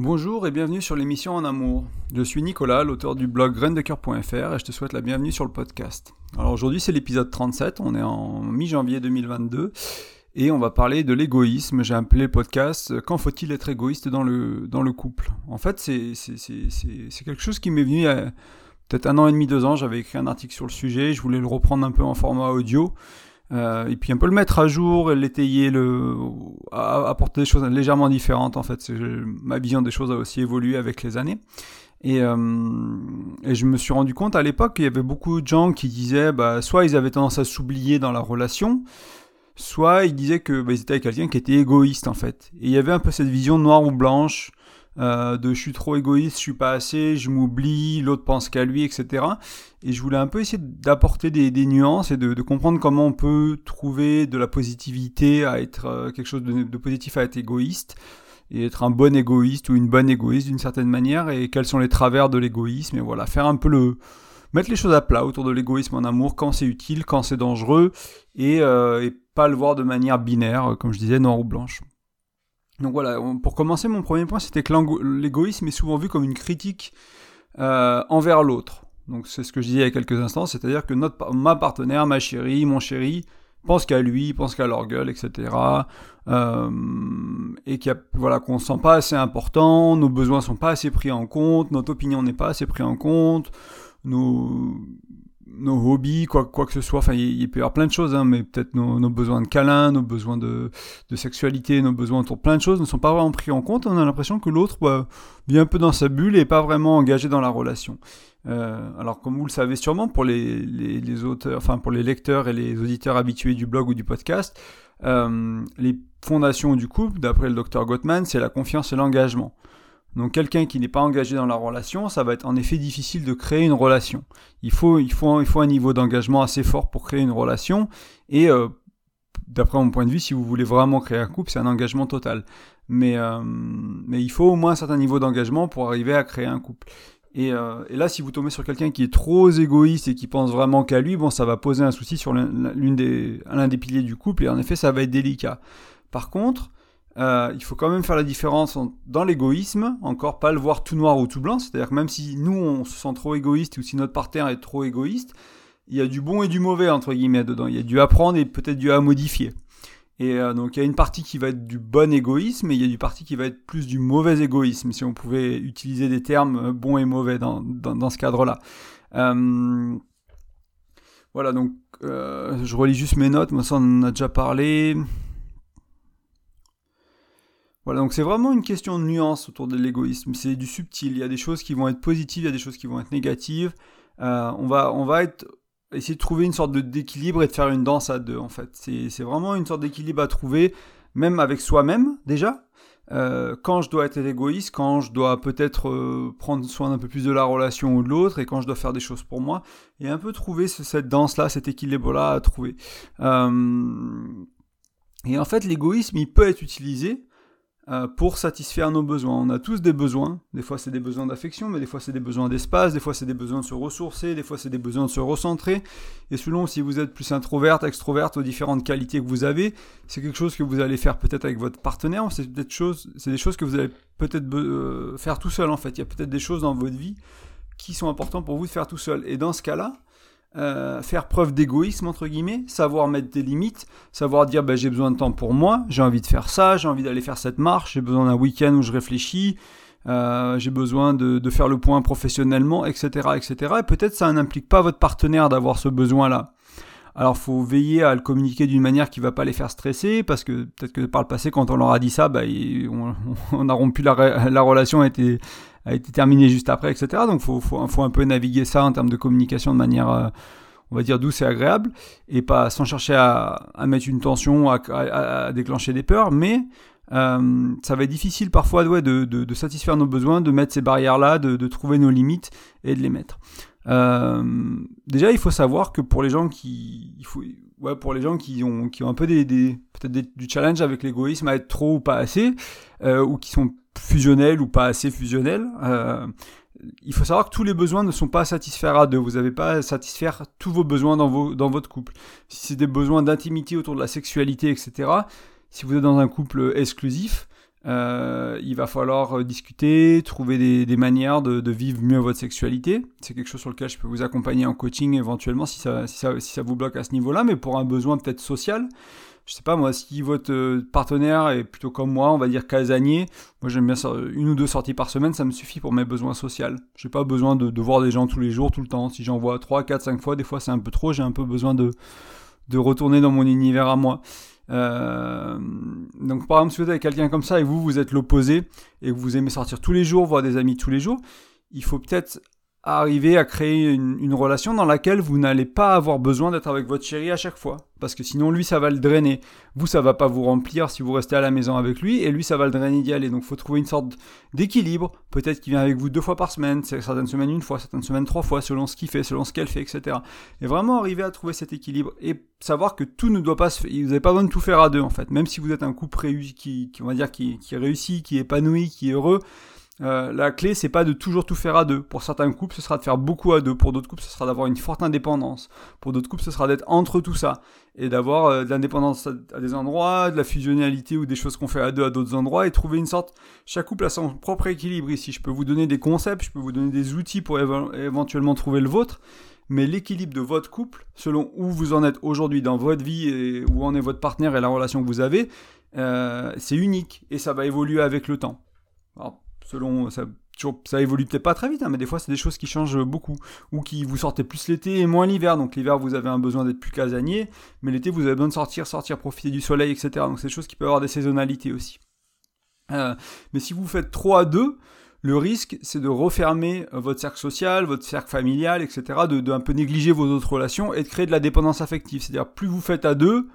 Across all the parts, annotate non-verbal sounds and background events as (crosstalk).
Bonjour et bienvenue sur l'émission En Amour. Je suis Nicolas, l'auteur du blog graindecoeur.fr et je te souhaite la bienvenue sur le podcast. Alors aujourd'hui c'est l'épisode 37, on est en mi-janvier 2022 et on va parler de l'égoïsme. J'ai appelé le podcast Quand faut-il être égoïste dans le, couple? En fait c'est, c'est, quelque chose qui m'est venu il y a peut-être un an et demi, deux ans. J'avais écrit un article sur le sujet, je voulais le reprendre un peu en format audio. Euh, et puis un peu le mettre à jour, l'étayer, le, apporter des choses légèrement différentes en fait. Ma vision des choses a aussi évolué avec les années. Et, euh, et je me suis rendu compte à l'époque qu'il y avait beaucoup de gens qui disaient, bah, soit ils avaient tendance à s'oublier dans la relation, soit ils disaient que bah, étaient avec quelqu'un qui était égoïste en fait. Et il y avait un peu cette vision noire ou blanche euh, de je suis trop égoïste, je suis pas assez, je m'oublie, l'autre pense qu'à lui, etc. Et je voulais un peu essayer d'apporter des, nuances et de, comprendre comment on peut trouver de la positivité à être euh, quelque chose de, positif à être égoïste et être un bon égoïste ou une bonne égoïste d'une certaine manière et quels sont les travers de l'égoïsme et voilà faire un peu le mettre les choses à plat autour de l'égoïsme en amour quand c'est utile, quand c'est dangereux et, euh, et pas le voir de manière binaire comme je disais noir ou blanche. Donc voilà, pour commencer, mon premier point, c'était que l'égoïsme est souvent vu comme une critique euh, envers l'autre. Donc c'est ce que je disais il y a quelques instants, c'est-à-dire que ma partenaire, ma chérie, mon chéri, pense qu'à lui, pense qu'à leur gueule, etc. Euh, et qu'il voilà, qu'on ne sent pas assez important, nos besoins sont pas assez pris en compte, notre opinion n'est pas assez pris en compte, nos, nos hobbies, quoi, quoi que ce soit. Enfin, il, peut y avoir plein de choses, hein, mais peut-être nos, besoins de câlin, nos besoins de, sexualité, nos besoins autour de plein de choses ne sont pas vraiment pris en compte. On a l'impression que l'autre bah, vit un peu dans sa bulle et n'est pas vraiment engagé dans la relation. Euh, alors, comme vous le savez sûrement, pour les, les, les, auteurs, enfin pour les lecteurs et les auditeurs habitués du blog ou du podcast, euh, les fondations du couple, d'après le docteur Gottman, c'est la confiance et l'engagement. Donc quelqu'un qui n'est pas engagé dans la relation, ça va être en effet difficile de créer une relation. Il faut, un niveau d'engagement assez fort pour créer une relation. Et euh, d'après mon point de vue, si vous voulez vraiment créer un couple, c'est un engagement total. Mais, euh, il faut au moins un certain niveau d'engagement pour arriver à créer un couple. Et, euh, et là, si vous tombez sur quelqu'un qui est trop égoïste et qui pense vraiment qu'à lui, bon, ça va poser un souci sur l'un des piliers du couple. Et en effet, ça va être délicat. Par contre, euh, il faut quand même faire la différence dans l'égoïsme, encore pas le voir tout noir ou tout blanc, c'est-à-dire que même si nous on se sent trop égoïste ou si notre partenaire est trop égoïste, il y a du bon et du mauvais entre guillemets dedans, il y a du à prendre et peut-être du à modifier. Et euh, donc il y a une partie qui va être du bon égoïsme et il y a une partie qui va être plus du mauvais égoïsme, si on pouvait utiliser des termes bons et mauvais dans, dans, ce cadre-là. Euh, voilà, donc je relis juste mes notes, moi ça on en a déjà parlé. Voilà, donc c'est vraiment une question de nuance autour de l'égoïsme. C'est du subtil. Il y a des choses qui vont être positives, il y a des choses qui vont être négatives. Euh, on va, on va essayer de trouver une sorte d'équilibre et de faire une danse à deux, en fait. C'est vraiment une sorte d'équilibre à trouver, même avec soi-même, déjà. Euh, quand je dois être égoïste, quand je dois peut-être euh, prendre soin d'un peu plus de la relation ou de l'autre, et quand je dois faire des choses pour moi, et un peu trouver cette danse-là, cet équilibre-là à trouver. et en fait, l'égoïsme, il peut être utilisé pour satisfaire nos besoins. On a tous des besoins. Des fois, c'est des besoins d'affection, mais des fois, c'est des besoins d'espace. Des fois, c'est des besoins de se ressourcer. Des fois, c'est des besoins de se recentrer. Et selon si vous êtes plus introverte, extroverte, aux différentes qualités que vous avez, c'est quelque chose que vous allez faire peut-être avec votre partenaire. C'est peut-être chose, c'est des choses que vous allez peut-être euh, faire tout seul en fait. Il y a peut-être des choses dans votre vie qui sont importantes pour vous de faire tout seul. Et dans ce cas-là, euh, faire preuve d'égoïsme entre guillemets, savoir mettre des limites, savoir dire ben, j'ai besoin de temps pour moi, j'ai envie de faire ça, j'ai envie d'aller faire cette marche, j'ai besoin d'un week-end où je réfléchis, euh, j'ai besoin de, faire le point professionnellement, etc., etc. Et peut-être ça n'implique pas votre partenaire d'avoir ce besoin-là. Alors faut veiller à le communiquer d'une manière qui va pas les faire stresser, parce que peut-être que par le passé, quand on leur a dit ça, bah, (laughs) on, a rompu la, la relation, a été, a été terminé juste après, etc. Donc faut, faut, faut un peu naviguer ça en termes de communication de manière, euh, on va dire, douce et agréable, et pas sans chercher à, mettre une tension, à, déclencher des peurs, mais euh, ça va être difficile parfois de, de, de, satisfaire nos besoins, de mettre ces barrières-là, de, de, trouver nos limites et de les mettre. Euh, déjà, il faut savoir que pour les gens qui, pour les gens qui ont, qui ont un peu des, peut-être du challenge avec l'égoïsme à être trop ou pas assez, ou qui sont fusionnels ou pas assez fusionnels. Euh, il faut savoir que tous les besoins ne sont pas satisfaits à deux. Vous n'avez pas à satisfaire tous vos besoins dans, votre couple. Si c'est des besoins d'intimité autour de la sexualité, etc., si vous êtes dans un couple exclusif, euh, il va falloir discuter, trouver des, manières de, vivre mieux votre sexualité. C'est quelque chose sur lequel je peux vous accompagner en coaching éventuellement si ça vous bloque à ce niveau-là, mais pour un besoin peut-être social. Je sais pas moi, si votre euh, partenaire est plutôt comme moi, on va dire casanier, moi j'aime bien une ou deux sorties par semaine, ça me suffit pour mes besoins sociaux. J'ai pas besoin de, voir des gens tous les jours, tout le temps. Si j'en vois 3, 4, 5 fois, des fois c'est un peu trop, j'ai un peu besoin de, de retourner dans mon univers à moi. Euh, donc par exemple, si vous êtes quelqu'un comme ça et vous, vous êtes l'opposé et que vous aimez sortir tous les jours, voir des amis tous les jours, il faut peut-être arriver à créer une, relation dans laquelle vous n'allez pas avoir besoin d'être avec votre chéri à chaque fois. Parce que sinon, lui, ça va le drainer. Vous, ça va pas vous remplir si vous restez à la maison avec lui, et lui, ça va le drainer d'y aller. Donc, faut trouver une sorte d'équilibre. Peut-être qu'il vient avec vous deux fois par semaine, certaines semaines une fois, certaines semaines trois fois, selon ce qu'il fait, selon ce qu'elle fait, etc. Et vraiment arriver à trouver cet équilibre et savoir que tout ne doit pas se faire. Vous n'avez pas besoin de tout faire à deux, en fait. Même si vous êtes un couple réussi, qui, on va dire, qui, qui réussit, qui est épanoui, qui est heureux, euh, la clé, c'est pas de toujours tout faire à deux. Pour certains couples, ce sera de faire beaucoup à deux. Pour d'autres couples, ce sera d'avoir une forte indépendance. Pour d'autres couples, ce sera d'être entre tout ça. Et d'avoir euh, de l'indépendance à, des endroits, de la fusionnalité ou des choses qu'on fait à deux à d'autres endroits et trouver une sorte. Chaque couple a son propre équilibre ici. Je peux vous donner des concepts, je peux vous donner des outils pour éventuellement trouver le vôtre. Mais l'équilibre de votre couple, selon où vous en êtes aujourd'hui dans votre vie et où en est votre partenaire et la relation que vous avez, euh, c'est unique et ça va évoluer avec le temps. Alors, selon ça, évolue peut-être pas très vite, hein, mais des fois c'est des choses qui changent beaucoup, ou qui vous sortez plus l'été et moins l'hiver. Donc l'hiver vous avez un besoin d'être plus casanier, mais l'été vous avez besoin de sortir, sortir, profiter du soleil, etc. Donc c'est des choses qui peuvent avoir des saisonnalités aussi. Euh, mais si vous faites trop à deux, le risque c'est de refermer euh, votre cercle social, votre cercle familial, etc. De, de un peu négliger vos autres relations et de créer de la dépendance affective. C'est-à-dire plus vous faites à deux,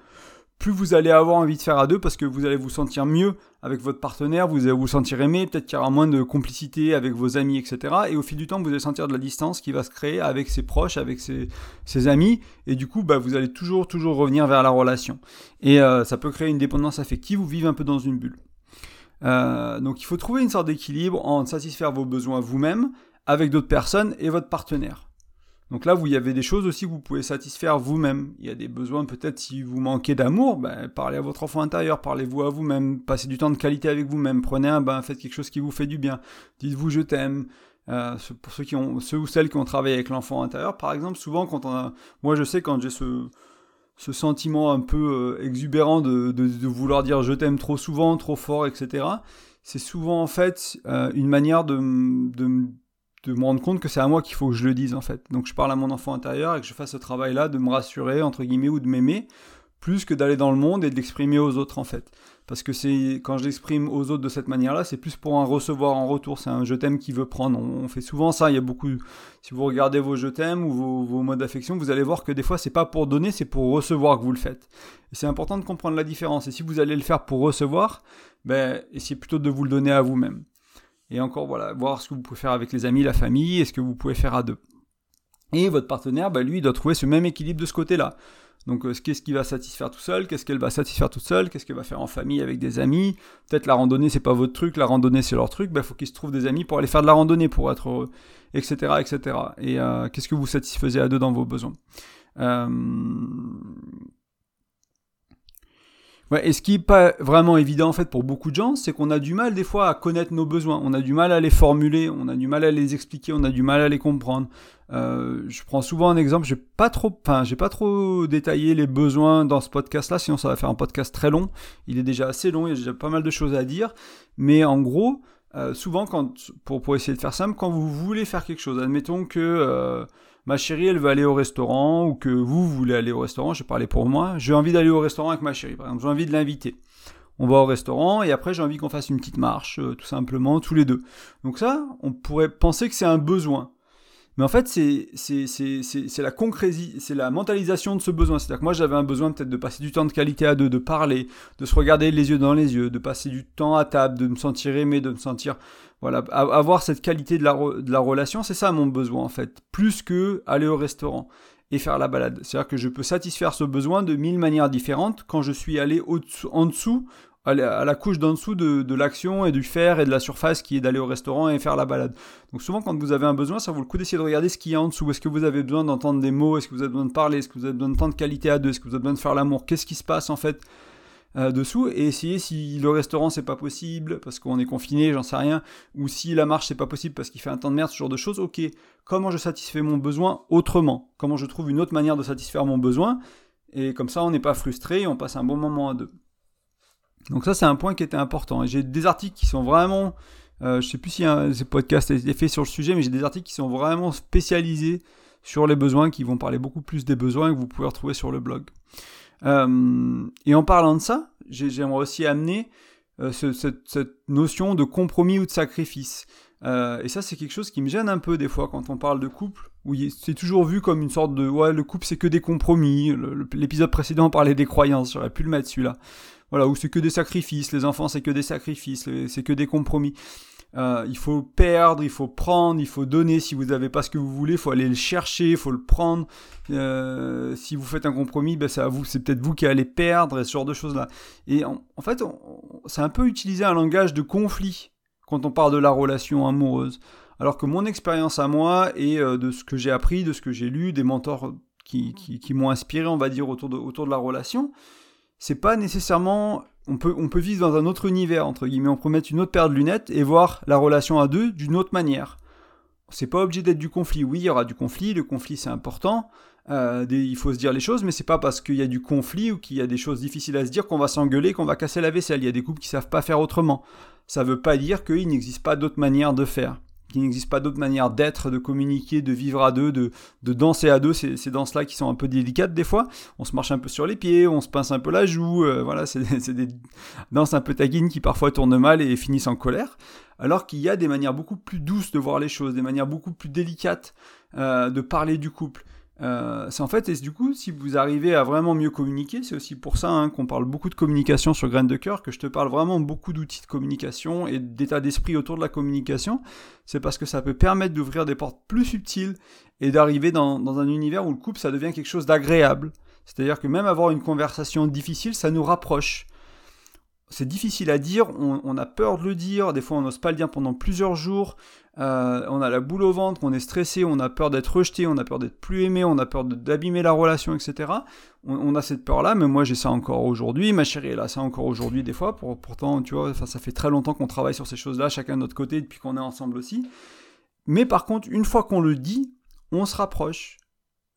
plus vous allez avoir envie de faire à deux parce que vous allez vous sentir mieux avec votre partenaire, vous allez vous sentir aimé, peut-être qu'il y aura moins de complicité avec vos amis, etc. Et au fil du temps, vous allez sentir de la distance qui va se créer avec ses proches, avec ses, amis, et du coup, bah, vous allez toujours, toujours revenir vers la relation. Et euh, ça peut créer une dépendance affective ou vivre un peu dans une bulle. Euh, donc il faut trouver une sorte d'équilibre en satisfaire vos besoins vous-même, avec d'autres personnes et votre partenaire. Donc là, vous y avez des choses aussi que vous pouvez satisfaire vous-même. Il y a des besoins, peut-être si vous manquez d'amour, ben, parlez à votre enfant intérieur, parlez-vous à vous-même, passez du temps de qualité avec vous-même, prenez un bain, faites quelque chose qui vous fait du bien, dites-vous je t'aime. Euh, pour ceux, qui ont, ceux ou celles qui ont travaillé avec l'enfant intérieur, par exemple, souvent quand on a... Moi je sais quand j'ai ce, sentiment un peu euh, exubérant de, de, vouloir dire je t'aime trop souvent, trop fort, etc., c'est souvent en fait euh, une manière de, de de me rendre compte que c'est à moi qu'il faut que je le dise en fait. Donc je parle à mon enfant intérieur et que je fasse ce travail-là de me rassurer entre guillemets ou de m'aimer plus que d'aller dans le monde et d'exprimer aux autres en fait. Parce que c'est quand je l'exprime aux autres de cette manière-là, c'est plus pour un recevoir en retour. C'est un je t'aime qui veut prendre. On, fait souvent ça. Il y a beaucoup. Si vous regardez vos je t'aime ou vos, vos modes d'affection, vous allez voir que des fois c'est pas pour donner, c'est pour recevoir que vous le faites. Et c'est important de comprendre la différence. Et si vous allez le faire pour recevoir, ben essayez plutôt de vous le donner à vous-même. Et encore, voilà, voir ce que vous pouvez faire avec les amis, la famille, et ce que vous pouvez faire à deux. Et votre partenaire, bah, lui, doit trouver ce même équilibre de ce côté-là. Donc, euh, qu'est-ce qui va satisfaire tout seul Qu'est-ce qu'elle va satisfaire toute seule Qu'est-ce qu'elle va faire en famille avec des amis Peut-être la randonnée, c'est pas votre truc, la randonnée, c'est leur truc. Il bah, faut qu'ils se trouvent des amis pour aller faire de la randonnée, pour être heureux, etc. etc. Et euh, qu'est-ce que vous satisfaisez à deux dans vos besoins? Euh, Et ce qui n'est pas vraiment évident en fait pour beaucoup de gens, c'est qu'on a du mal des fois à connaître nos besoins, on a du mal à les formuler, on a du mal à les expliquer, on a du mal à les comprendre. Euh, je prends souvent un exemple, j'ai pas pas trop détaillé les besoins dans ce podcast-là, sinon ça va faire un podcast très long. Il est déjà assez long, il y a déjà pas mal de choses à dire, mais en gros, euh, souvent pour essayer de faire simple, quand vous voulez faire quelque chose, admettons que euh, ma chérie, elle veut aller au restaurant, ou que vous, voulez aller au restaurant, je parler pour moi, j'ai envie d'aller au restaurant avec ma chérie, par exemple, j'ai envie de l'inviter. On va au restaurant et après j'ai envie qu'on fasse une petite marche, euh, tout simplement, tous les deux. Donc ça, on pourrait penser que c'est un besoin. Mais en fait, c'est, la concrétie, c'est la mentalisation de ce besoin. C'est-à-dire que moi, j'avais un besoin peut-être de passer du temps de qualité à deux, de parler, de se regarder les yeux dans les yeux, de passer du temps à table, de me sentir aimé, de me sentir voilà, avoir cette qualité de la, de la relation, c'est ça mon besoin en fait, plus que aller au restaurant et faire la balade. C'est-à-dire que je peux satisfaire ce besoin de mille manières différentes quand je suis allé en dessous, à la couche d'en dessous de, de l'action et du faire et de la surface qui est d'aller au restaurant et faire la balade. Donc souvent quand vous avez un besoin, ça vaut le coup d'essayer de regarder ce qu'il y a en dessous. Est-ce que vous avez besoin d'entendre des mots? Est-ce que vous avez besoin de parler? Est-ce que vous avez besoin de temps de qualité à deux? Est-ce que vous avez besoin de faire l'amour? Qu'est-ce qui se passe en fait? Euh, dessous et essayer si le restaurant c'est pas possible parce qu'on est confiné, j'en sais rien, ou si la marche c'est pas possible parce qu'il fait un temps de merde, ce genre de choses. Ok, comment je satisfais mon besoin autrement? Comment je trouve une autre manière de satisfaire mon besoin? Et comme ça, on n'est pas frustré et on passe un bon moment à deux. Donc ça, c'est un point qui était important. Et j'ai des articles qui sont vraiment, euh, je sais plus si un, ces podcasts a été fait sur le sujet, mais j'ai des articles qui sont vraiment spécialisés sur les besoins, qui vont parler beaucoup plus des besoins que vous pouvez retrouver sur le blog. Euh, et en parlant de ça, j'aimerais aussi amener euh, cette, notion de compromis ou de sacrifice. Euh, et ça, c'est quelque chose qui me gêne un peu des fois quand on parle de couple, où c'est toujours vu comme une sorte de ouais, le couple c'est que des compromis. L'épisode précédent parlait des croyances, j'aurais pu le mettre celui-là. Voilà, où c'est que des sacrifices, les enfants c'est que des sacrifices, c'est que des compromis. Euh, il faut perdre, il faut prendre, il faut donner. Si vous n'avez pas ce que vous voulez, il faut aller le chercher, il faut le prendre. Euh, si vous faites un compromis, ben c'est à vous, c'est peut-être vous qui allez perdre et ce genre de choses-là. Et en, fait, c'est un peu utiliser un langage de conflit quand on parle de la relation amoureuse. Alors que mon expérience à moi et euh, de ce que j'ai appris, de ce que j'ai lu, des mentors qui, qui, m'ont inspiré, on va dire, autour de, autour de la relation, c'est pas nécessairement on peut, on peut vivre dans un autre univers, entre guillemets, on peut mettre une autre paire de lunettes et voir la relation à deux d'une autre manière. C'est pas obligé d'être du conflit. Oui, il y aura du conflit, le conflit c'est important, euh, il faut se dire les choses, mais c'est pas parce qu'il y a du conflit ou qu'il y a des choses difficiles à se dire qu'on va s'engueuler, qu'on va casser la vaisselle. Il y a des couples qui savent pas faire autrement. Ça veut pas dire qu'il n'existe pas d'autres manières de faire qu'il n'existe pas d'autre manière d'être, de communiquer, de vivre à deux, de, danser à deux, ces, ces danses-là qui sont un peu délicates des fois. On se marche un peu sur les pieds, on se pince un peu la joue, euh, voilà, c'est (laughs) des danses un peu taguines qui parfois tournent mal et finissent en colère. Alors qu'il y a des manières beaucoup plus douces de voir les choses, des manières beaucoup plus délicates euh, de parler du couple. Euh, c'est en fait, et du coup, si vous arrivez à vraiment mieux communiquer, c'est aussi pour ça hein, qu'on parle beaucoup de communication sur Graines de Cœur, que je te parle vraiment beaucoup d'outils de communication et d'état d'esprit autour de la communication. C'est parce que ça peut permettre d'ouvrir des portes plus subtiles et d'arriver dans, dans un univers où le couple, ça devient quelque chose d'agréable. C'est-à-dire que même avoir une conversation difficile, ça nous rapproche c'est difficile à dire, on, a peur de le dire, des fois on n'ose pas le dire pendant plusieurs jours, euh, on a la boule au ventre, on est stressé, on a peur d'être rejeté, on a peur d'être plus aimé, on a peur d'abîmer la relation, etc. On, a cette peur-là, mais moi j'ai ça encore aujourd'hui, ma chérie elle a ça encore aujourd'hui des fois, pourtant tu vois, ça fait très longtemps qu'on travaille sur ces choses-là, chacun de notre côté, depuis qu'on est ensemble aussi. Mais par contre, une fois qu'on le dit, on se rapproche,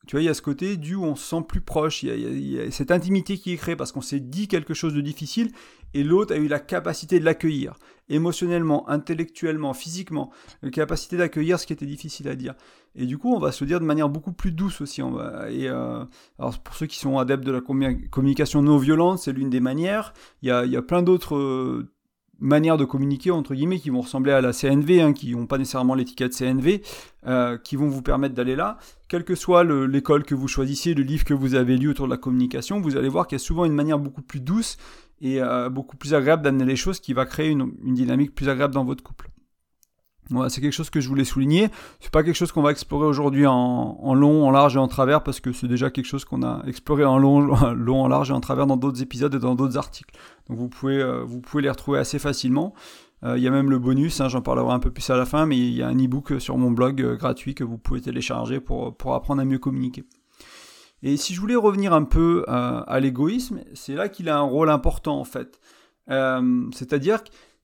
tu vois, il y a ce côté du où on se sent plus proche, il y, a, cette intimité qui est créée parce qu'on s'est dit quelque chose de difficile et l'autre a eu la capacité de l'accueillir, émotionnellement, intellectuellement, physiquement, la capacité d'accueillir ce qui était difficile à dire. Et du coup, on va se dire de manière beaucoup plus douce aussi. Et euh, alors pour ceux qui sont adeptes de la communication non violente, c'est l'une des manières. Il y a, y a plein d'autres euh, manières de communiquer entre guillemets qui vont ressembler à la CNV, hein, qui n'ont pas nécessairement l'étiquette CNV, euh, qui vont vous permettre d'aller là. Quelle que soit l'école que vous choisissiez, le livre que vous avez lu autour de la communication, vous allez voir qu'il y a souvent une manière beaucoup plus douce et euh, beaucoup plus agréable d'amener les choses qui va créer une dynamique plus agréable dans votre couple c'est quelque chose que je voulais souligner. C'est pas quelque chose qu'on va explorer aujourd'hui en, long, en large et en travers parce que c'est déjà quelque chose qu'on a exploré en long, (laughs) long, en large et en travers dans d'autres épisodes et dans d'autres articles. Donc vous pouvez, euh, vous pouvez les retrouver assez facilement. Euh, il y a même le bonus, hein, j'en parlerai un peu plus à la fin, mais il y a un e-book sur mon blog euh, gratuit que vous pouvez télécharger pour, pour apprendre à mieux communiquer. Et si je voulais revenir un peu à l'égoïsme, c'est là qu'il a un rôle important en fait. C'est-à-dire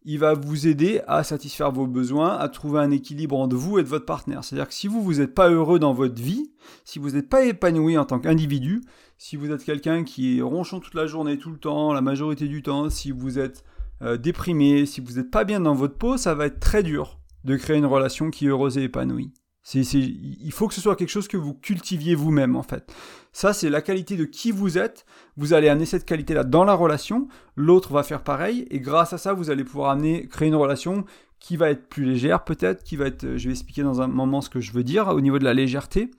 il va vous aider à satisfaire vos besoins, à trouver un équilibre entre vous et de votre partenaire. C'est-à-dire que si vous, vous n'êtes pas heureux dans votre vie, si vous n'êtes pas épanoui en tant qu'individu, si vous êtes quelqu'un qui est ronchon toute la journée, tout le temps, la majorité du temps, si vous êtes euh, déprimé, si vous n'êtes pas bien dans votre peau, ça va être très dur de créer une relation qui est heureuse et épanouie il faut que ce soit quelque chose que vous cultiviez vous-même en fait. Ça, c'est la qualité de qui vous êtes. Vous allez amener cette qualité-là dans la relation. L'autre va faire pareil. Et grâce à ça, vous allez pouvoir amener, créer une relation qui va être plus légère peut-être, qui va être, je vais expliquer dans un moment ce que je veux dire au niveau de la légèreté.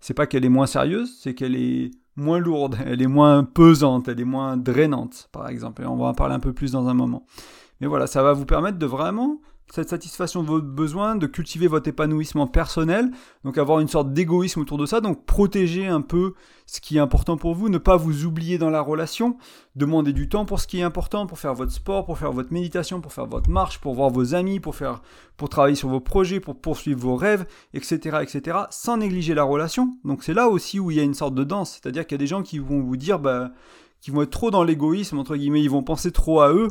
C'est pas qu'elle est moins sérieuse, c'est qu'elle est moins lourde, (laughs) elle est moins pesante, elle est moins drainante, par exemple. Et on va en parler un peu plus dans un moment. Mais voilà, ça va vous permettre de vraiment cette satisfaction de votre besoin, de cultiver votre épanouissement personnel, donc avoir une sorte d'égoïsme autour de ça, donc protéger un peu ce qui est important pour vous, ne pas vous oublier dans la relation, demander du temps pour ce qui est important, pour faire votre sport, pour faire votre méditation, pour faire votre marche, pour voir vos amis, pour faire, pour travailler sur vos projets, pour poursuivre vos rêves, etc., etc., sans négliger la relation. Donc c'est là aussi où il y a une sorte de danse, c'est-à-dire qu'il y a des gens qui vont vous dire, bah, qui vont être trop dans l'égoïsme, entre guillemets, ils vont penser trop à eux,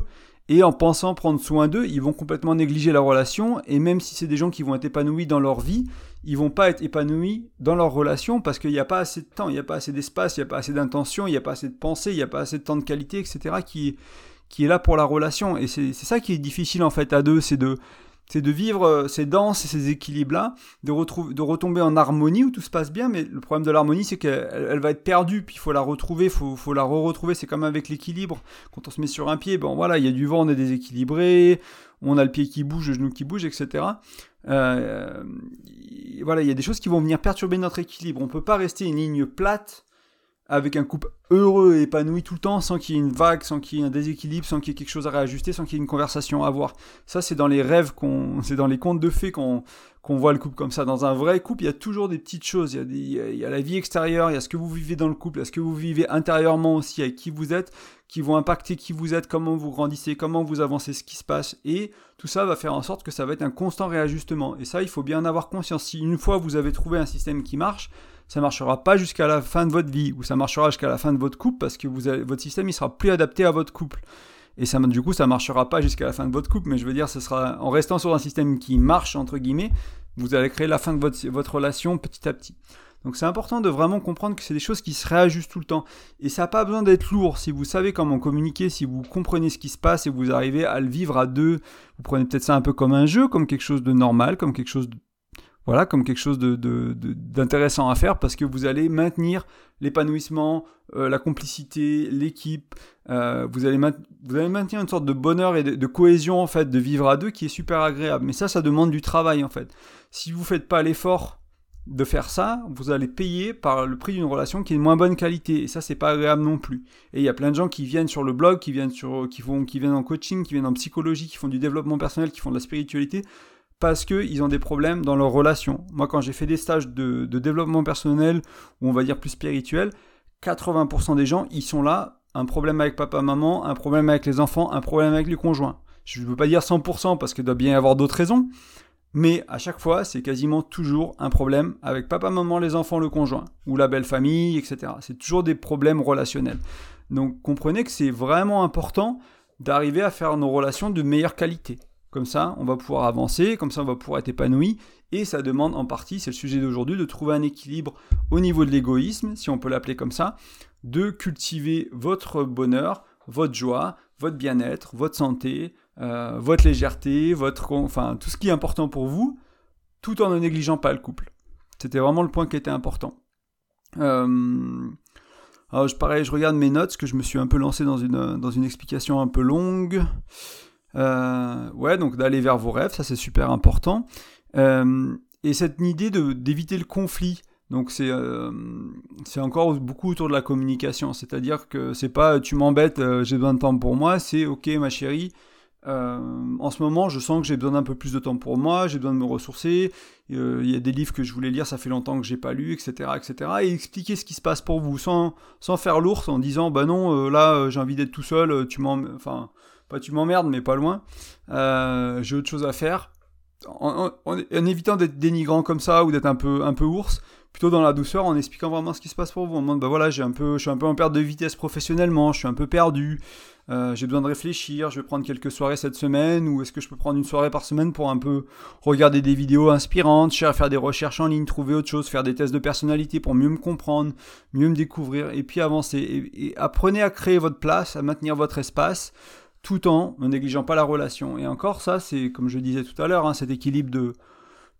et en pensant prendre soin d'eux, ils vont complètement négliger la relation, et même si c'est des gens qui vont être épanouis dans leur vie, ils vont pas être épanouis dans leur relation parce qu'il n'y a pas assez de temps, il n'y a pas assez d'espace, il n'y a pas assez d'intention, il n'y a pas assez de pensée, il n'y a pas assez de temps de qualité, etc. qui, qui est là pour la relation. Et c'est ça qui est difficile en fait à deux, c'est de c'est de vivre euh, ces danses et ces équilibres-là, de, de retomber en harmonie où tout se passe bien, mais le problème de l'harmonie, c'est qu'elle elle va être perdue, puis il faut la retrouver, il faut, faut, la re-retrouver, c'est comme avec l'équilibre. Quand on se met sur un pied, bon voilà, il y a du vent, on est déséquilibré, on a le pied qui bouge, le genou qui bouge, etc. Euh, voilà, il y a des choses qui vont venir perturber notre équilibre. On ne peut pas rester une ligne plate avec un couple heureux et épanoui tout le temps, sans qu'il y ait une vague, sans qu'il y ait un déséquilibre, sans qu'il y ait quelque chose à réajuster, sans qu'il y ait une conversation à avoir. Ça, c'est dans les rêves, qu'on, (laughs) c'est dans les contes de fées qu'on, voit le couple comme ça. Dans un vrai couple, il y a toujours des petites choses. Il y, a il y a la vie extérieure, il y a ce que vous vivez dans le couple, il y a ce que vous vivez intérieurement aussi, avec qui vous êtes, qui vont impacter qui vous êtes, comment vous grandissez, comment vous avancez, ce qui se passe. Et tout ça va faire en sorte que ça va être un constant réajustement. Et ça, il faut bien en avoir conscience. Si une fois vous avez trouvé un système qui marche, ça marchera pas jusqu'à la fin de votre vie, ou ça marchera jusqu'à la fin de votre couple, parce que votre système il sera plus adapté à votre couple. Et du coup, ça marchera pas jusqu'à la fin de votre couple, mais je veux dire, ce sera en restant sur un système qui marche entre guillemets, vous allez créer la fin de votre, votre relation petit à petit. Donc c'est important de vraiment comprendre que c'est des choses qui se réajustent tout le temps. Et ça n'a pas besoin d'être lourd. Si vous savez comment communiquer, si vous comprenez ce qui se passe et vous arrivez à le vivre à deux, vous prenez peut-être ça un peu comme un jeu, comme quelque chose de normal, comme quelque chose de voilà, comme quelque chose d'intéressant de, à faire parce que vous allez maintenir l'épanouissement, euh, la complicité, l'équipe. Euh, vous, allez vous allez maintenir une sorte de bonheur et de, cohésion en fait de vivre à deux qui est super agréable. Mais ça, ça demande du travail en fait. Si vous faites pas l'effort de faire ça, vous allez payer par le prix d'une relation qui est de moins bonne qualité. Et ça, c'est pas agréable non plus. Et il y a plein de gens qui viennent sur le blog, qui viennent sur, qui font, qui viennent en coaching, qui viennent en psychologie, qui font du développement personnel, qui font de la spiritualité parce qu'ils ont des problèmes dans leur relation. Moi, quand j'ai fait des stages de, développement personnel, ou on va dire plus spirituel, 80% des gens, ils sont là, un problème avec papa, maman, un problème avec les enfants, un problème avec les conjoints. Je ne veux pas dire 100% parce qu'il doit bien y avoir d'autres raisons, mais à chaque fois, c'est quasiment toujours un problème avec papa, maman, les enfants, le conjoint, ou la belle famille, etc. C'est toujours des problèmes relationnels. Donc comprenez que c'est vraiment important d'arriver à faire nos relations de meilleure qualité. Comme ça, on va pouvoir avancer, comme ça, on va pouvoir être épanoui. Et ça demande en partie, c'est le sujet d'aujourd'hui, de trouver un équilibre au niveau de l'égoïsme, si on peut l'appeler comme ça, de cultiver votre bonheur, votre joie, votre bien-être, votre santé, euh, votre légèreté, votre, enfin, tout ce qui est important pour vous, tout en ne négligeant pas le couple. C'était vraiment le point qui était important. Euh, alors, je, pareil, je regarde mes notes, parce que je me suis un peu lancé dans une, dans une explication un peu longue. Euh, ouais, donc d'aller vers vos rêves, ça c'est super important. Euh, et cette idée d'éviter le conflit, donc c'est euh, encore beaucoup autour de la communication, c'est-à-dire que c'est pas tu m'embêtes, j'ai besoin de temps pour moi, c'est ok ma chérie, en ce moment je sens que j'ai besoin d'un peu plus de temps pour moi, j'ai besoin de me ressourcer, il y a des livres que je voulais lire, ça fait longtemps que j'ai pas lu, etc., etc. Et expliquer ce qui se passe pour vous sans, sans faire l'ours en disant bah non là j'ai envie d'être tout seul, tu m'en, enfin pas tu m'emmerdes, mais pas loin. Euh, j'ai autre chose à faire. En, évitant d'être dénigrant comme ça ou d'être un peu, un peu ours, plutôt dans la douceur, en expliquant vraiment ce qui se passe pour vous. En demande, bah voilà, j'ai un peu, je suis un peu en perte de vitesse professionnellement, je suis un peu perdu, euh, j'ai besoin de réfléchir, je vais prendre quelques soirées cette semaine, ou est-ce que je peux prendre une soirée par semaine pour un peu regarder des vidéos inspirantes, faire des recherches en ligne, trouver autre chose, faire des tests de personnalité pour mieux me comprendre, mieux me découvrir, et puis avancer. et apprenez à créer votre place, à maintenir votre espace tout en ne négligeant pas la relation. Et encore, ça, c'est comme je disais tout à l'heure, hein, cet équilibre de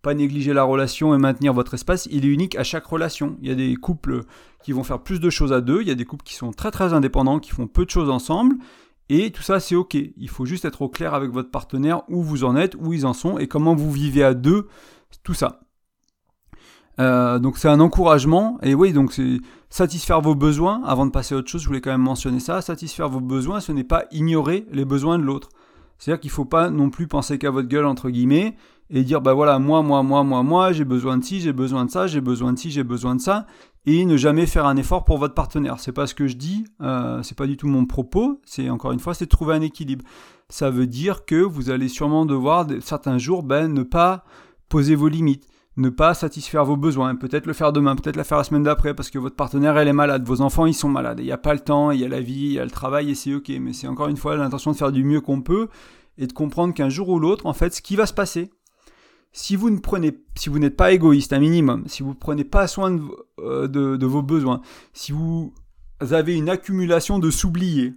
pas négliger la relation et maintenir votre espace, il est unique à chaque relation. Il y a des couples qui vont faire plus de choses à deux, il y a des couples qui sont très très indépendants, qui font peu de choses ensemble, et tout ça c'est ok. Il faut juste être au clair avec votre partenaire où vous en êtes, où ils en sont, et comment vous vivez à deux, tout ça. Euh, donc c'est un encouragement, et oui, donc c'est satisfaire vos besoins, avant de passer à autre chose, je voulais quand même mentionner ça, satisfaire vos besoins, ce n'est pas ignorer les besoins de l'autre. C'est-à-dire qu'il ne faut pas non plus penser qu'à votre gueule, entre guillemets, et dire, bah voilà, moi, moi, moi, moi, moi, j'ai besoin de ci, j'ai besoin de ça, j'ai besoin de ci, j'ai besoin de ça, et ne jamais faire un effort pour votre partenaire. C'est pas ce que je dis, euh, c'est pas du tout mon propos, c'est encore une fois, c'est trouver un équilibre. Ça veut dire que vous allez sûrement devoir, certains jours, ben, ne pas poser vos limites ne pas satisfaire vos besoins, peut-être le faire demain, peut-être la faire la semaine d'après, parce que votre partenaire, elle est malade, vos enfants, ils sont malades, il n'y a pas le temps, il y a la vie, il y a le travail, et c'est ok, mais c'est encore une fois l'intention de faire du mieux qu'on peut, et de comprendre qu'un jour ou l'autre, en fait, ce qui va se passer, si vous ne prenez, si vous n'êtes pas égoïste, un minimum, si vous ne prenez pas soin de, euh, de, vos besoins, si vous avez une accumulation de s'oublier,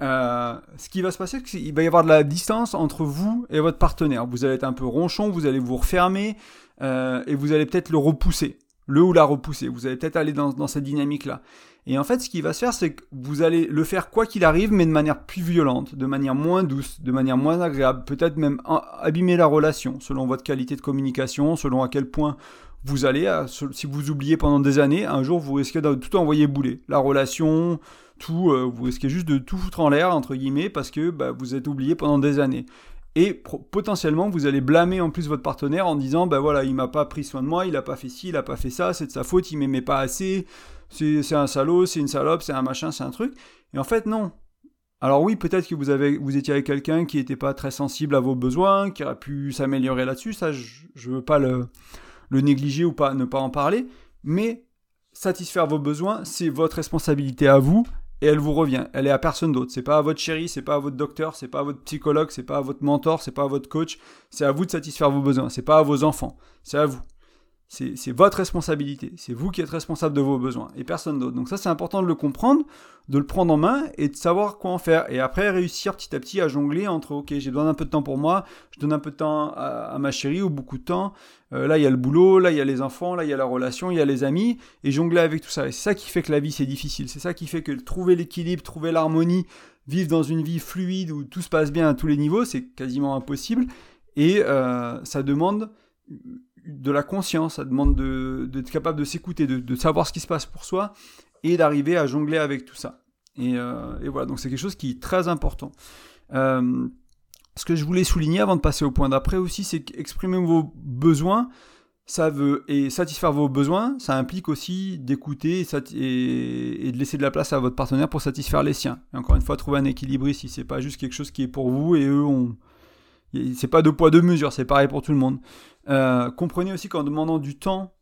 euh, ce qui va se passer, c'est qu'il va y avoir de la distance entre vous et votre partenaire. Vous allez être un peu ronchon, vous allez vous refermer euh, et vous allez peut-être le repousser, le ou la repousser. Vous allez peut-être aller dans, cette dynamique-là. Et en fait, ce qui va se faire, c'est que vous allez le faire quoi qu'il arrive, mais de manière plus violente, de manière moins douce, de manière moins agréable, peut-être même abîmer la relation, selon votre qualité de communication, selon à quel point vous allez, si vous oubliez pendant des années, un jour vous risquez de tout envoyer bouler. La relation, tout, euh, vous risquez juste de tout foutre en l'air, entre guillemets, parce que bah, vous êtes oublié pendant des années. Et potentiellement, vous allez blâmer en plus votre partenaire en disant, bah voilà, il m'a pas pris soin de moi, il a pas fait ci, il a pas fait ça, c'est de sa faute, il m'aimait pas assez, c'est un salaud, c'est une salope, c'est un machin, c'est un truc. Et en fait, non. Alors oui, peut-être que vous, avez, vous étiez avec quelqu'un qui n'était pas très sensible à vos besoins, qui aurait pu s'améliorer là-dessus, ça je ne veux pas le, le négliger ou pas, ne pas en parler, mais satisfaire vos besoins, c'est votre responsabilité à vous, et elle vous revient. Elle est à personne d'autre. C'est pas à votre chéri, c'est pas à votre docteur, c'est pas à votre psychologue, c'est pas à votre mentor, c'est pas à votre coach. C'est à vous de satisfaire vos besoins. C'est pas à vos enfants. C'est à vous. C'est votre responsabilité. C'est vous qui êtes responsable de vos besoins et personne d'autre. Donc ça, c'est important de le comprendre, de le prendre en main et de savoir quoi en faire. Et après, réussir petit à petit à jongler entre, ok, j'ai besoin d'un peu de temps pour moi, je donne un peu de temps à, ma chérie ou beaucoup de temps. Euh, là, il y a le boulot, là, il y a les enfants, là, il y a la relation, il y a les amis. Et jongler avec tout ça. Et c'est ça qui fait que la vie, c'est difficile. C'est ça qui fait que trouver l'équilibre, trouver l'harmonie, vivre dans une vie fluide où tout se passe bien à tous les niveaux, c'est quasiment impossible. Et euh, ça demande de la conscience, ça demande d'être capable de s'écouter, de, savoir ce qui se passe pour soi et d'arriver à jongler avec tout ça. Et, euh, voilà, donc c'est quelque chose qui est très important. Euh, ce que je voulais souligner avant de passer au point d'après aussi, c'est qu'exprimer vos besoins, ça veut et satisfaire vos besoins, ça implique aussi d'écouter et, de laisser de la place à votre partenaire pour satisfaire les siens. Et encore une fois, trouver un équilibre ici, c'est pas juste quelque chose qui est pour vous et eux c'est pas deux poids deux mesures, c'est pareil pour tout le monde. Euh, comprenez aussi qu'en demandant du temps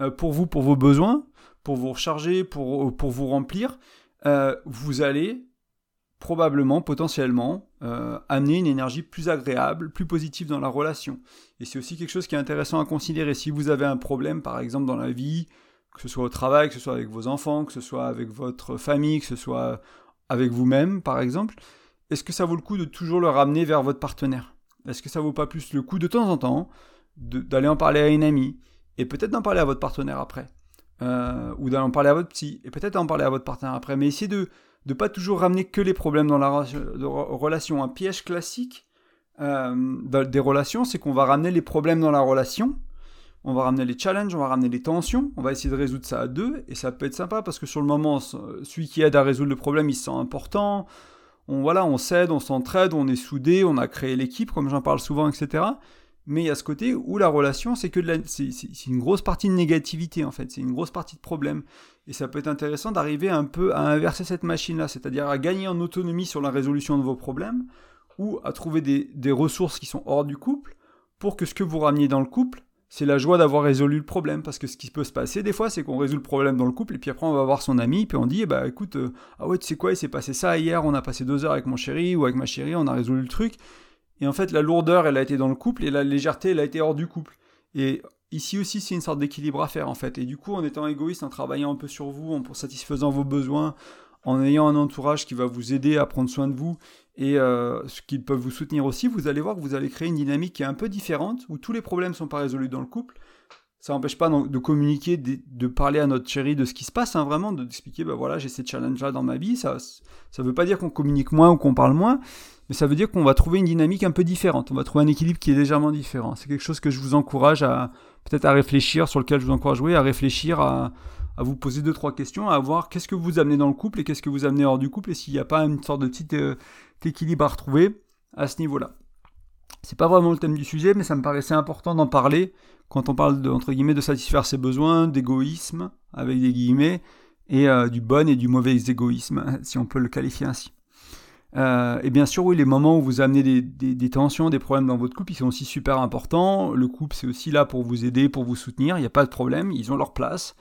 euh, pour vous, pour vos besoins, pour vous recharger, pour, euh, pour vous remplir, vous allez probablement, potentiellement, amener une énergie plus agréable, plus positive dans la relation. Et c'est aussi quelque chose qui est intéressant à considérer. Si vous avez un problème, par exemple, dans la vie, que ce soit au travail, que ce soit avec vos enfants, que ce soit avec votre famille, que ce soit avec vous-même, par exemple, est-ce que ça vaut le coup de toujours le ramener vers votre partenaire? Est-ce que ça vaut pas plus le coup de temps en temps d'aller en parler à une amie, et peut-être d'en parler à votre partenaire après, euh, ou d'aller en parler à votre psy, et peut-être d'en parler à votre partenaire après, mais essayez de ne pas toujours ramener que les problèmes dans la relation. Un piège classique euh, des relations, c'est qu'on va ramener les problèmes dans la relation, on va ramener les challenges, on va ramener les tensions, on va essayer de résoudre ça à deux, et ça peut être sympa parce que sur le moment, celui qui aide à résoudre le problème, il se sent important, on, voilà, on s'aide, on s'entraide, on est soudé, on a créé l'équipe, comme j'en parle souvent, etc mais il y a ce côté où la relation, c'est que c'est une grosse partie de négativité en fait, c'est une grosse partie de problème. Et ça peut être intéressant d'arriver un peu à inverser cette machine-là, c'est-à-dire à gagner en autonomie sur la résolution de vos problèmes, ou à trouver des, des, ressources qui sont hors du couple, pour que ce que vous rameniez dans le couple, c'est la joie d'avoir résolu le problème. Parce que ce qui peut se passer des fois, c'est qu'on résout le problème dans le couple, et puis après on va voir son ami, puis on dit, bah écoute, euh, ah ouais, tu sais quoi, il s'est passé ça hier, on a passé deux heures avec mon chéri ou avec ma chérie, on a résolu le truc. Et en fait, la lourdeur, elle a été dans le couple et la légèreté, elle a été hors du couple. Et ici aussi, c'est une sorte d'équilibre à faire en fait. Et du coup, en étant égoïste, en travaillant un peu sur vous, en satisfaisant vos besoins, en ayant un entourage qui va vous aider à prendre soin de vous et euh, ce qui peut vous soutenir aussi, vous allez voir que vous allez créer une dynamique qui est un peu différente, où tous les problèmes ne sont pas résolus dans le couple. Ça n'empêche pas de communiquer, de, parler à notre chérie de ce qui se passe, hein, vraiment, d'expliquer, ben voilà, j'ai ces challenges-là dans ma vie. Ça ne veut pas dire qu'on communique moins ou qu'on parle moins, mais ça veut dire qu'on va trouver une dynamique un peu différente, on va trouver un équilibre qui est légèrement différent. C'est quelque chose que je vous encourage à peut-être à réfléchir, sur lequel je vous encourage oui, à réfléchir, à, vous poser deux trois questions, à voir qu'est-ce que vous amenez dans le couple et qu'est-ce que vous amenez hors du couple et s'il n'y a pas une sorte de petit euh, équilibre à retrouver à ce niveau-là. C'est pas vraiment le thème du sujet, mais ça me paraissait important d'en parler quand on parle de, entre guillemets de satisfaire ses besoins, d'égoïsme avec des guillemets et euh, du bon et du mauvais égoïsme, (laughs) si on peut le qualifier ainsi. Euh, et bien sûr, oui, les moments où vous amenez des, tensions, des problèmes dans votre couple, ils sont aussi super importants. Le couple, c'est aussi là pour vous aider, pour vous soutenir. Il n'y a pas de problème, ils ont leur place.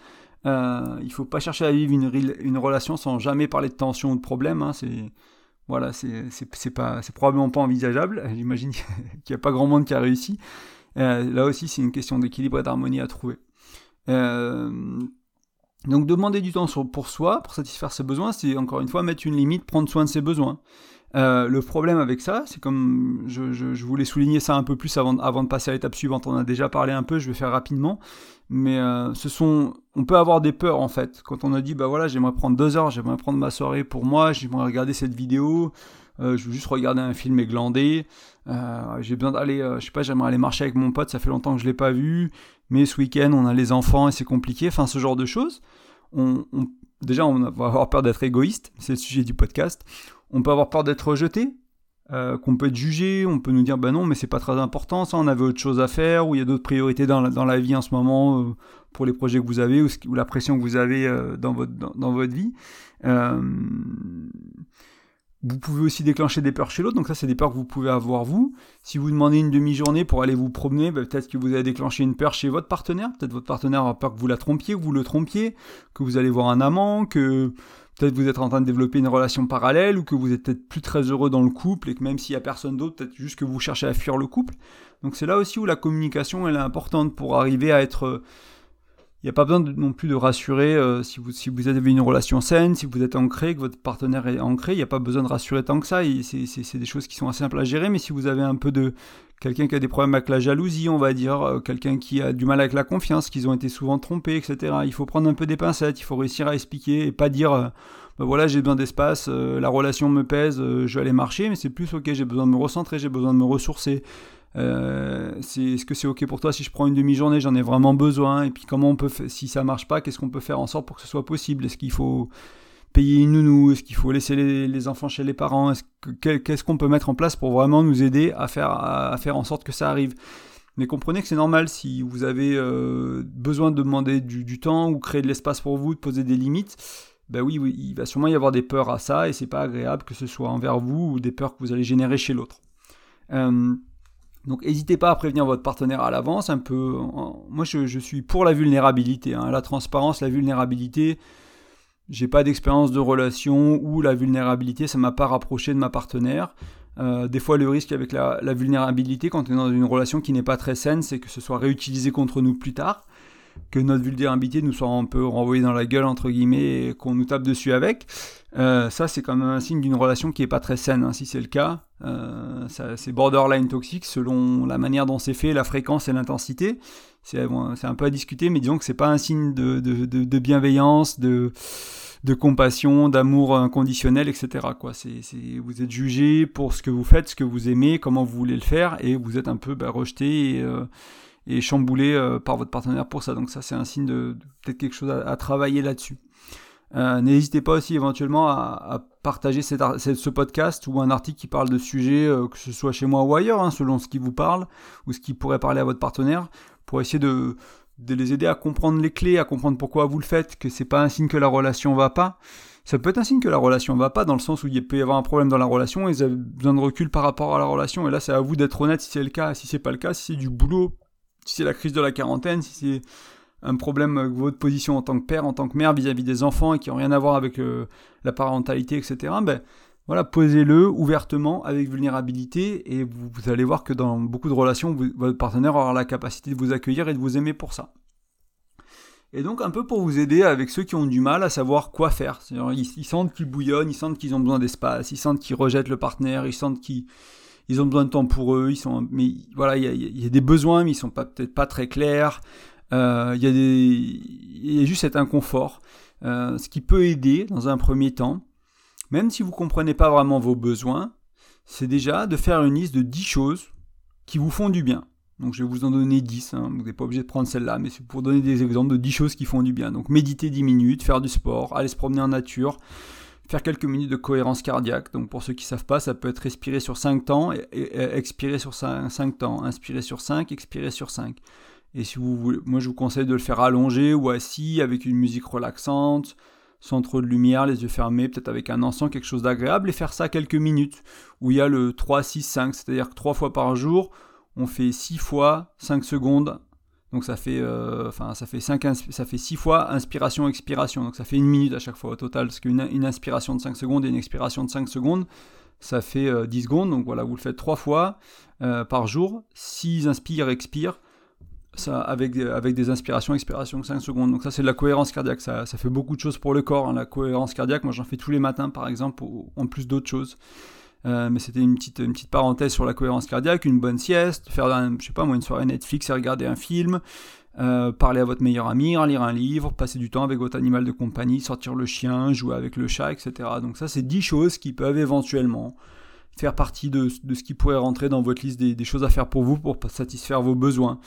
Euh, il ne faut pas chercher à vivre une, relation sans jamais parler de tensions ou de problèmes. Hein. Voilà, c'est probablement pas envisageable. (laughs) J'imagine qu'il n'y a pas grand monde qui a réussi. Euh, là aussi, c'est une question d'équilibre et d'harmonie à trouver. Euh, donc demander du temps pour soi, pour satisfaire ses besoins, c'est encore une fois mettre une limite, prendre soin de ses besoins. Euh, le problème avec ça, c'est comme je, voulais souligner ça un peu plus avant, avant de passer à l'étape suivante, on a déjà parlé un peu, je vais faire rapidement, mais euh, ce sont, on peut avoir des peurs en fait. Quand on a dit, bah voilà, j'aimerais prendre deux heures, j'aimerais prendre ma soirée pour moi, j'aimerais regarder cette vidéo, euh, je veux juste regarder un film et glander, j'ai besoin d'aller, je sais pas, j'aimerais aller marcher avec mon pote, ça fait longtemps que je l'ai pas vu, mais ce week-end on a les enfants et c'est compliqué, enfin ce genre de choses. On, déjà, on va avoir peur d'être égoïste, c'est le sujet du podcast on peut avoir peur d'être rejeté, euh, qu'on peut être jugé, on peut nous dire bah non mais c'est pas très important ça, on avait autre chose à faire, ou il y a d'autres priorités dans la, dans la vie en ce moment euh, pour les projets que vous avez ou, la pression que vous avez euh, dans, votre, dans, votre vie. vous pouvez aussi déclencher des peurs chez l'autre, donc ça c'est des peurs que vous pouvez avoir vous. Si vous demandez une demi-journée pour aller vous promener, bah, peut-être que vous avez déclenché une peur chez votre partenaire, peut-être votre partenaire a peur que vous la trompiez, que vous le trompiez, que vous allez voir un amant, que peut-être vous êtes en train de développer une relation parallèle ou que vous êtes peut-être plus très heureux dans le couple et que même s'il y a personne d'autre, peut-être juste que vous cherchez à fuir le couple. Donc c'est là aussi où la communication est importante pour arriver à être il n'y a pas besoin non plus de rassurer euh, si, vous, si vous avez une relation saine, si vous êtes ancré, que votre partenaire est ancré, il n'y a pas besoin de rassurer tant que ça. C'est des choses qui sont assez simples à gérer, mais si vous avez un peu de quelqu'un qui a des problèmes avec la jalousie, on va dire, euh, quelqu'un qui a du mal avec la confiance, qu'ils ont été souvent trompés, etc., il faut prendre un peu des pincettes, il faut réussir à expliquer et pas dire, euh, bah voilà, j'ai besoin d'espace, la relation me pèse, je vais aller marcher, mais c'est plus, ok, j'ai besoin de me recentrer, j'ai besoin de me ressourcer. Euh, est-ce que c'est ok pour toi si je prends une demi-journée? J'en ai vraiment besoin. Et puis comment on peut, si ça marche pas, qu'est-ce qu'on peut faire en sorte pour que ce soit possible? Est-ce qu'il faut payer une nounou Est-ce qu'il faut laisser les, enfants chez les parents Qu'est-ce qu'on peut mettre en place pour vraiment nous aider à faire, à, faire en sorte que ça arrive? Mais comprenez que c'est normal si vous avez euh, besoin de demander du, temps ou créer de l'espace pour vous, de poser des limites. Ben oui, il va sûrement y avoir des peurs à ça et c'est pas agréable que ce soit envers vous ou des peurs que vous allez générer chez l'autre. Euh, donc n'hésitez pas à prévenir votre partenaire à l'avance. Un peu, moi je, suis pour la vulnérabilité, hein. la transparence, la vulnérabilité. J'ai pas d'expérience de relation où la vulnérabilité ça m'a pas rapproché de ma partenaire. Euh, des fois le risque avec la, la, vulnérabilité quand on est dans une relation qui n'est pas très saine, c'est que ce soit réutilisé contre nous plus tard que notre vulnérabilité nous soit un peu renvoyée dans la gueule, entre guillemets, et qu'on nous tape dessus avec. Euh, ça, c'est quand même un signe d'une relation qui n'est pas très saine, hein, si c'est le cas. Euh, c'est borderline toxique selon la manière dont c'est fait, la fréquence et l'intensité. C'est un peu à discuter, mais disons que c'est pas un signe de, bienveillance, de, compassion, d'amour inconditionnel, etc. Quoi. Vous êtes jugé pour ce que vous faites, ce que vous aimez, comment vous voulez le faire, et vous êtes un peu bah, rejeté et, euh, et chamboulé euh, par votre partenaire pour ça. Donc ça, c'est un signe de, peut-être quelque chose à, travailler là-dessus. Euh, n'hésitez pas aussi éventuellement à, partager ce podcast ou un article qui parle de sujets, euh, que ce soit chez moi ou ailleurs, hein, selon ce qui vous parle ou ce qui pourrait parler à votre partenaire, pour essayer de, de les aider à comprendre les clés, à comprendre pourquoi vous le faites, que c'est pas un signe que la relation va pas. Ça peut être un signe que la relation va pas, dans le sens où il peut y avoir un problème dans la relation et vous avez besoin de recul par rapport à la relation. Et là, c'est à vous d'être honnête si c'est le cas. Si c'est pas le cas, si c'est du boulot, si c'est la crise de la quarantaine, si c'est un problème avec votre position en tant que père, en tant que mère vis-à-vis des enfants et qui n'ont rien à voir avec euh, la parentalité, etc., ben, voilà, posez-le ouvertement avec vulnérabilité et vous, allez voir que dans beaucoup de relations, votre partenaire aura la capacité de vous accueillir et de vous aimer pour ça. Et donc un peu pour vous aider avec ceux qui ont du mal à savoir quoi faire. Ils, ils sentent qu'ils bouillonnent, ils sentent qu'ils ont besoin d'espace, ils sentent qu'ils rejettent le partenaire, ils sentent qu'ils ils ont besoin de temps pour eux, ils sont, mais voilà, il y a, des besoins, mais ils sont peut-être pas très clairs. Euh, il y a des, il y a juste cet inconfort, euh, ce qui peut aider dans un premier temps, même si vous comprenez pas vraiment vos besoins, c'est déjà de faire une liste de 10 choses qui vous font du bien. Donc je vais vous en donner 10, hein. vous n'êtes pas obligé de prendre celle-là, mais c'est pour donner des exemples de 10 choses qui font du bien. Donc méditer 10 minutes, faire du sport, aller se promener en nature, faire quelques minutes de cohérence cardiaque. Donc pour ceux qui ne savent pas, ça peut être respirer sur 5 temps et, expirer sur 5, temps, inspirer sur 5, expirer sur 5. Et si vous voulez, moi je vous conseille de le faire allongé ou assis avec une musique relaxante, sans trop de lumière, les yeux fermés, peut-être avec un encens, quelque chose d'agréable, et faire ça quelques minutes, où il y a le 3, 6, 5, c'est-à-dire que 3 fois par jour, on fait 6 fois 5 secondes, donc ça fait, euh, ça fait, 5, ça fait 6 fois inspiration-expiration, donc ça fait une minute à chaque fois au total, parce qu'une une inspiration de 5 secondes et une expiration de 5 secondes, ça fait 10 euh, secondes, donc voilà, vous le faites 3 fois euh, par jour, 6 inspire, expire, ça, avec, avec des inspirations, expirations de 5 secondes. Donc ça c'est de la cohérence cardiaque, ça, ça fait beaucoup de choses pour le corps. Hein. La cohérence cardiaque, moi j'en fais tous les matins par exemple, en plus d'autres choses. Euh, mais c'était une petite, une petite parenthèse sur la cohérence cardiaque, une bonne sieste, faire je sais pas moi une soirée Netflix et regarder un film, euh, parler à votre meilleur ami, lire un livre, passer du temps avec votre animal de compagnie, sortir le chien, jouer avec le chat, etc. Donc ça c'est 10 choses qui peuvent éventuellement faire partie de, de, ce qui pourrait rentrer dans votre liste des, choses à faire pour vous pour satisfaire vos besoins.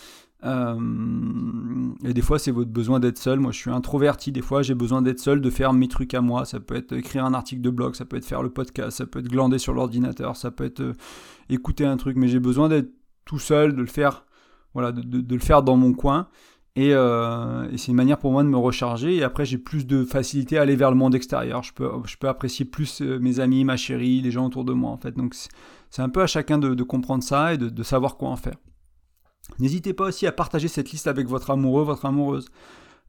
Euh, et des fois, c'est votre besoin d'être seul. Moi, je suis introverti. Des fois, j'ai besoin d'être seul, de faire mes trucs à moi. Ça peut être écrire un article de blog, ça peut être faire le podcast, ça peut être glander sur l'ordinateur, ça peut être euh, écouter un truc. Mais j'ai besoin d'être tout seul, de le faire, voilà, de, le faire dans mon coin. Et, euh, et c'est une manière pour moi de me recharger. Et après, j'ai plus de facilité à aller vers le monde extérieur. Je peux, je peux apprécier plus mes amis, ma chérie, les gens autour de moi, en fait. Donc, c'est un peu à chacun de, comprendre ça et de savoir quoi en faire. N'hésitez pas aussi à partager cette liste avec votre amoureux, votre amoureuse.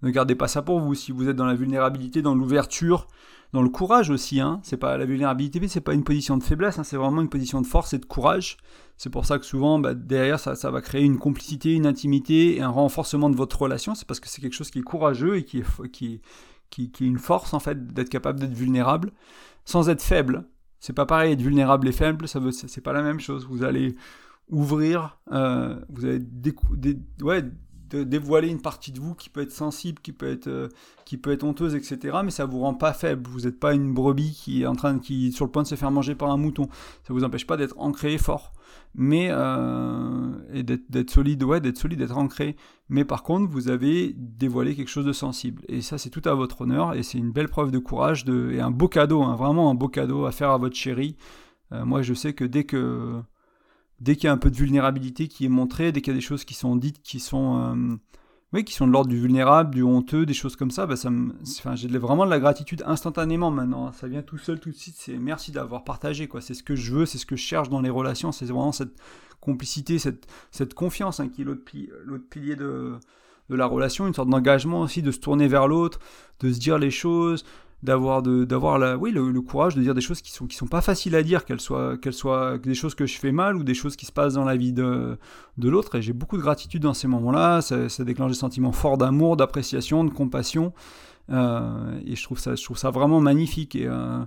Ne gardez pas ça pour vous. Si vous êtes dans la vulnérabilité, dans l'ouverture, dans le courage aussi, hein. c'est pas la vulnérabilité, c'est pas une position de faiblesse, hein. c'est vraiment une position de force et de courage. C'est pour ça que souvent, bah, derrière, ça, ça, va créer une complicité, une intimité et un renforcement de votre relation. C'est parce que c'est quelque chose qui est courageux et qui est une force en fait d'être capable d'être vulnérable sans être faible. C'est pas pareil, être vulnérable et faible, ça veut, c'est pas la même chose. Vous allez ouvrir, euh, vous allez ouais, dévoiler une partie de vous qui peut être sensible, qui peut être, euh, qui peut être honteuse, etc. Mais ça vous rend pas faible. Vous n'êtes pas une brebis qui est en train, qui sur le point de se faire manger par un mouton. Ça vous empêche pas d'être ancré et fort, mais euh, et d'être solide, ouais, d'être solide, d'être ancré. Mais par contre, vous avez dévoilé quelque chose de sensible. Et ça, c'est tout à votre honneur. Et c'est une belle preuve de courage de, et un beau cadeau, hein, vraiment un beau cadeau à faire à votre chérie. moi, je sais que dès que dès qu'il y a un peu de vulnérabilité qui est montrée, dès qu'il y a des choses qui sont dites qui sont, euh, oui, qui sont de l'ordre du vulnérable, du honteux, des choses comme ça, bah ça enfin, j'ai vraiment de la gratitude instantanément maintenant. Ça vient tout seul, tout de suite. C'est merci d'avoir partagé. C'est ce que je veux, c'est ce que je cherche dans les relations. C'est vraiment cette complicité, cette, confiance hein, qui est l'autre pilier de la relation, une sorte d'engagement aussi, de se tourner vers l'autre, de se dire les choses, d'avoir de d'avoir la oui le, courage de dire des choses qui sont qui sont pas faciles à dire qu'elles soient qu'elles des choses que je fais mal ou des choses qui se passent dans la vie de de l'autre. Et j'ai beaucoup de gratitude dans ces moments-là. Ça, déclenche des sentiments forts d'amour d'appréciation de compassion. Euh, et je trouve ça je trouve ça vraiment magnifique. Et euh,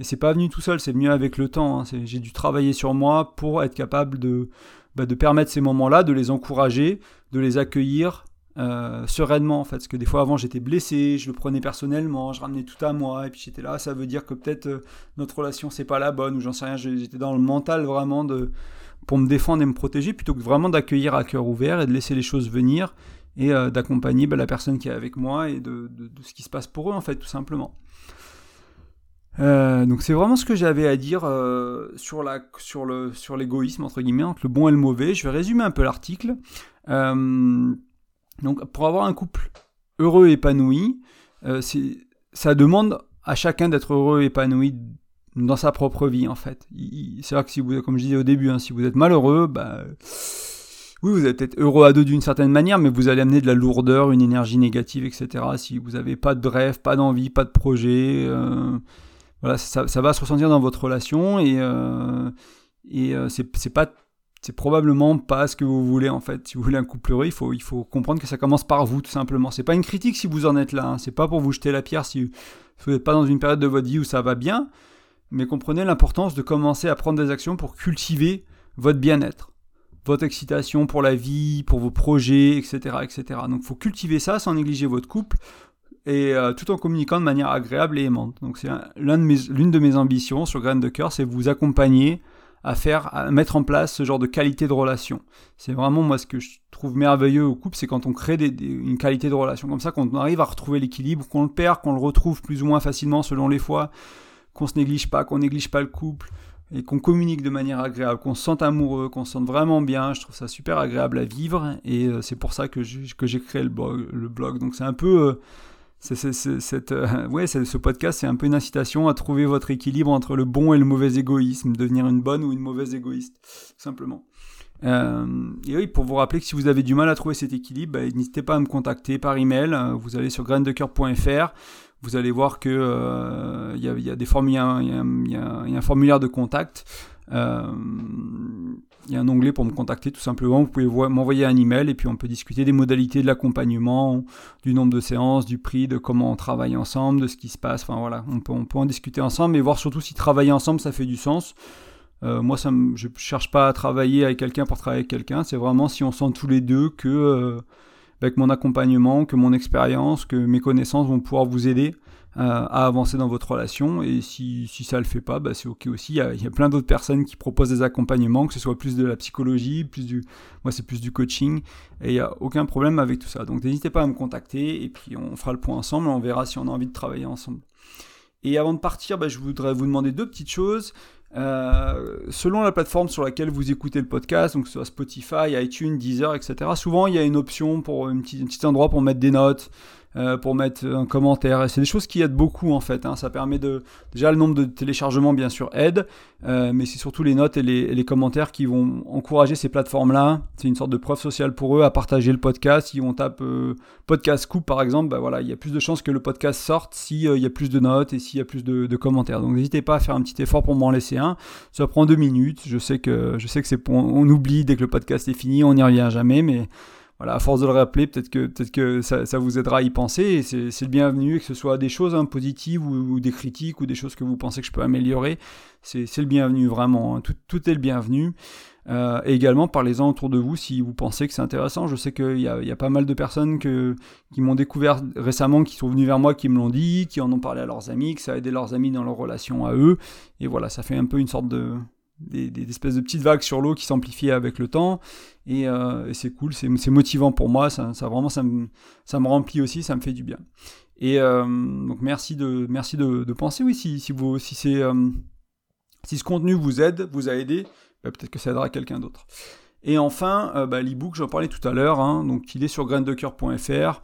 c'est pas venu tout seul c'est venu avec le temps hein. j'ai dû travailler sur moi pour être capable de bah, de permettre ces moments-là de les encourager de les accueillir euh, sereinement en fait. Parce que des fois avant j'étais blessé, je le prenais personnellement, je ramenais tout à moi, et puis j'étais là, ça veut dire que peut-être euh, notre relation c'est pas la bonne, ou j'en sais rien, j'étais dans le mental vraiment de pour me défendre et me protéger, plutôt que vraiment d'accueillir à cœur ouvert et de laisser les choses venir et euh, d'accompagner bah, la personne qui est avec moi et de, de, ce qui se passe pour eux en fait tout simplement. donc c'est vraiment ce que j'avais à dire sur l'égoïsme entre guillemets entre le bon et le mauvais. Je vais résumer un peu l'article. Donc pour avoir un couple heureux et épanoui, euh, ça demande à chacun d'être heureux et épanoui dans sa propre vie en fait. C'est vrai que si vous, comme je disais au début, hein, si vous êtes malheureux, bah, oui, vous êtes peut-être heureux à deux d'une certaine manière, mais vous allez amener de la lourdeur, une énergie négative, etc. Si vous n'avez pas de rêve, pas d'envie, pas de projet, euh, voilà, ça, va se ressentir dans votre relation et, euh, et euh, c'est pas c'est probablement pas ce que vous voulez en fait. Si vous voulez un couple heureux, il faut, il faut comprendre que ça commence par vous tout simplement. C'est pas une critique si vous en êtes là, hein. c'est pas pour vous jeter la pierre si vous n'êtes pas dans une période de votre vie où ça va bien, mais comprenez l'importance de commencer à prendre des actions pour cultiver votre bien-être, votre excitation pour la vie, pour vos projets, etc. etc. Donc il faut cultiver ça sans négliger votre couple et euh, tout en communiquant de manière agréable et aimante. Donc c'est l'une de, mes ambitions sur Graines de Cœur, c'est vous accompagner à faire, à mettre en place ce genre de qualité de relation. C'est vraiment moi ce que je trouve merveilleux au couple, c'est quand on crée une qualité de relation comme ça, quand on arrive à retrouver l'équilibre, qu'on le perd, qu'on le retrouve plus ou moins facilement selon les fois, qu'on se néglige pas, qu'on néglige pas le couple et qu'on communique de manière agréable, qu'on se sente amoureux, qu'on se sente vraiment bien. Je trouve ça super agréable à vivre et euh, c'est pour ça que j'ai créé le blog, le blog. Donc c'est un peu euh, c'est, cette, euh, ouais, ce podcast, c'est un peu une incitation à trouver votre équilibre entre le bon et le mauvais égoïsme, devenir une bonne ou une mauvaise égoïste, simplement. Euh, et oui, pour vous rappeler que si vous avez du mal à trouver cet équilibre, bah, n'hésitez pas à me contacter par email. Euh, vous allez sur graindecoeur.fr, vous allez voir que euh, il y, a, des formulaires, il y, a un formulaire de contact. Il y a un onglet pour me contacter tout simplement. Vous pouvez m'envoyer un email et puis on peut discuter des modalités de l'accompagnement, du nombre de séances, du prix, de comment on travaille ensemble, de ce qui se passe. Enfin voilà, on peut, en discuter ensemble et voir surtout si travailler ensemble ça fait du sens. Euh, moi, je ne cherche pas à travailler avec quelqu'un pour travailler avec quelqu'un. C'est vraiment si on sent tous les deux que, euh, avec mon accompagnement, que mon expérience, que mes connaissances vont pouvoir vous aider à avancer dans votre relation. Et si, si ça le fait pas, bah, c'est OK aussi. Il y a, plein d'autres personnes qui proposent des accompagnements, que ce soit plus de la psychologie, plus du, moi c'est plus du coaching. Et il n'y a aucun problème avec tout ça. Donc n'hésitez pas à me contacter et puis on fera le point ensemble. On verra si on a envie de travailler ensemble. Et avant de partir, bah, je voudrais vous demander deux petites choses. Euh, selon la plateforme sur laquelle vous écoutez le podcast, donc soit Spotify, iTunes, Deezer, etc., souvent il y a une option pour un petit, un petit endroit pour mettre des notes, euh, pour mettre un commentaire. C'est des choses qui aident beaucoup en fait. Hein. Ça permet de déjà le nombre de téléchargements bien sûr aide, euh, mais c'est surtout les notes et les, commentaires qui vont encourager ces plateformes-là. C'est une sorte de preuve sociale pour eux à partager le podcast. Si on tape euh, podcast coup par exemple, bah voilà, il y a plus de chances que le podcast sorte s'il il y a plus de notes et s'il y a plus de, commentaires. Donc n'hésitez pas à faire un petit effort pour m'en laisser un. Ça prend deux minutes. Je sais que que c'est pour, on oublie dès que le podcast est fini, on n'y revient jamais, mais voilà, à force de le rappeler, peut-être que, peut que ça, vous aidera à y penser. C'est le bienvenu, que ce soit des choses hein, positives ou, des critiques ou des choses que vous pensez que je peux améliorer. C'est le bienvenu, vraiment. Hein. Tout, est le bienvenu. Euh, et également, parlez-en autour de vous si vous pensez que c'est intéressant. Je sais qu'il y, y a, pas mal de personnes que, qui m'ont découvert récemment, qui sont venues vers moi, qui me l'ont dit, qui en ont parlé à leurs amis, que ça a aidé leurs amis dans leur relation à eux. Et voilà, ça fait un peu une sorte de, des, espèces de petites vagues sur l'eau qui s'amplifient avec le temps. Et, euh, c'est cool, c'est motivant pour moi. Ça, vraiment, ça me, ça me, remplit aussi, ça me fait du bien. Et euh, donc merci de, merci de, penser, oui, si, si, vous, si, c'est, euh, si ce contenu vous aide, vous a aidé, bah, peut-être que ça aidera quelqu'un d'autre. Et enfin, bah, l'e-book, j'en parlais tout à l'heure, hein, donc il est sur graindecoeur.fr.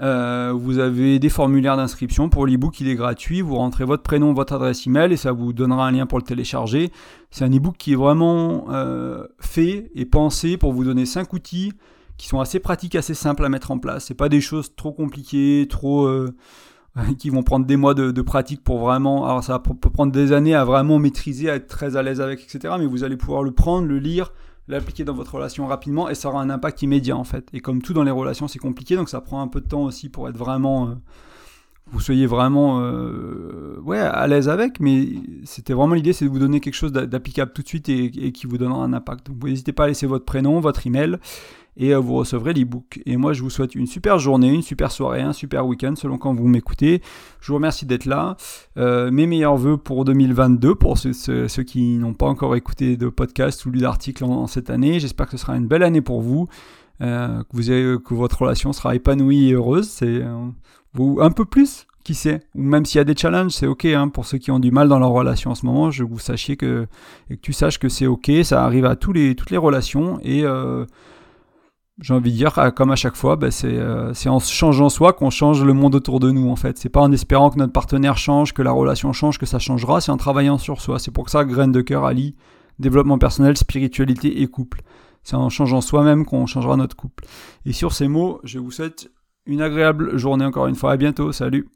Euh, vous avez des formulaires d'inscription pour l'ebook, il est gratuit. Vous rentrez votre prénom, votre adresse email et ça vous donnera un lien pour le télécharger. C'est un ebook qui est vraiment euh, fait et pensé pour vous donner 5 outils qui sont assez pratiques, assez simples à mettre en place. C'est pas des choses trop compliquées, trop euh, (laughs) qui vont prendre des mois de, de, pratique pour vraiment. Alors ça peut prendre des années à vraiment maîtriser, à être très à l'aise avec, etc. Mais vous allez pouvoir le prendre, le lire, l'appliquer dans votre relation rapidement et ça aura un impact immédiat en fait. Et comme tout dans les relations, c'est compliqué, donc ça prend un peu de temps aussi pour être vraiment, euh, vous soyez vraiment, euh, ouais, à l'aise avec. Mais c'était vraiment l'idée, c'est de vous donner quelque chose d'applicable tout de suite et, et, qui vous donnera un impact. Donc n'hésitez pas à laisser votre prénom, votre email et euh, vous recevrez l'ebook. Et moi, je vous souhaite une super journée, une super soirée, un super week-end selon quand vous m'écoutez. Je vous remercie d'être là. Euh, mes meilleurs voeux pour 2022 pour ceux, qui n'ont pas encore écouté de podcast ou lu d'article en, cette année. J'espère que ce sera une belle année pour vous. Euh, que, vous que votre relation sera épanouie et heureuse. C'est vous un peu plus qui sait Ou même s'il y a des challenges, c'est ok. Hein, pour ceux qui ont du mal dans leur relation en ce moment, je vous sachiez que tu saches que c'est ok. Ça arrive à tous les toutes les relations et euh, j'ai envie de dire, comme à chaque fois, bah, euh, c'est en changeant soi qu'on change le monde autour de nous, en fait. C'est pas en espérant que notre partenaire change, que la relation change, que ça changera, c'est en travaillant sur soi. C'est pour ça que de cœur allie développement personnel, spiritualité et couple. C'est en changeant soi-même qu'on changera notre couple. Et sur ces mots, je vous souhaite une agréable journée encore une fois. À bientôt. Salut.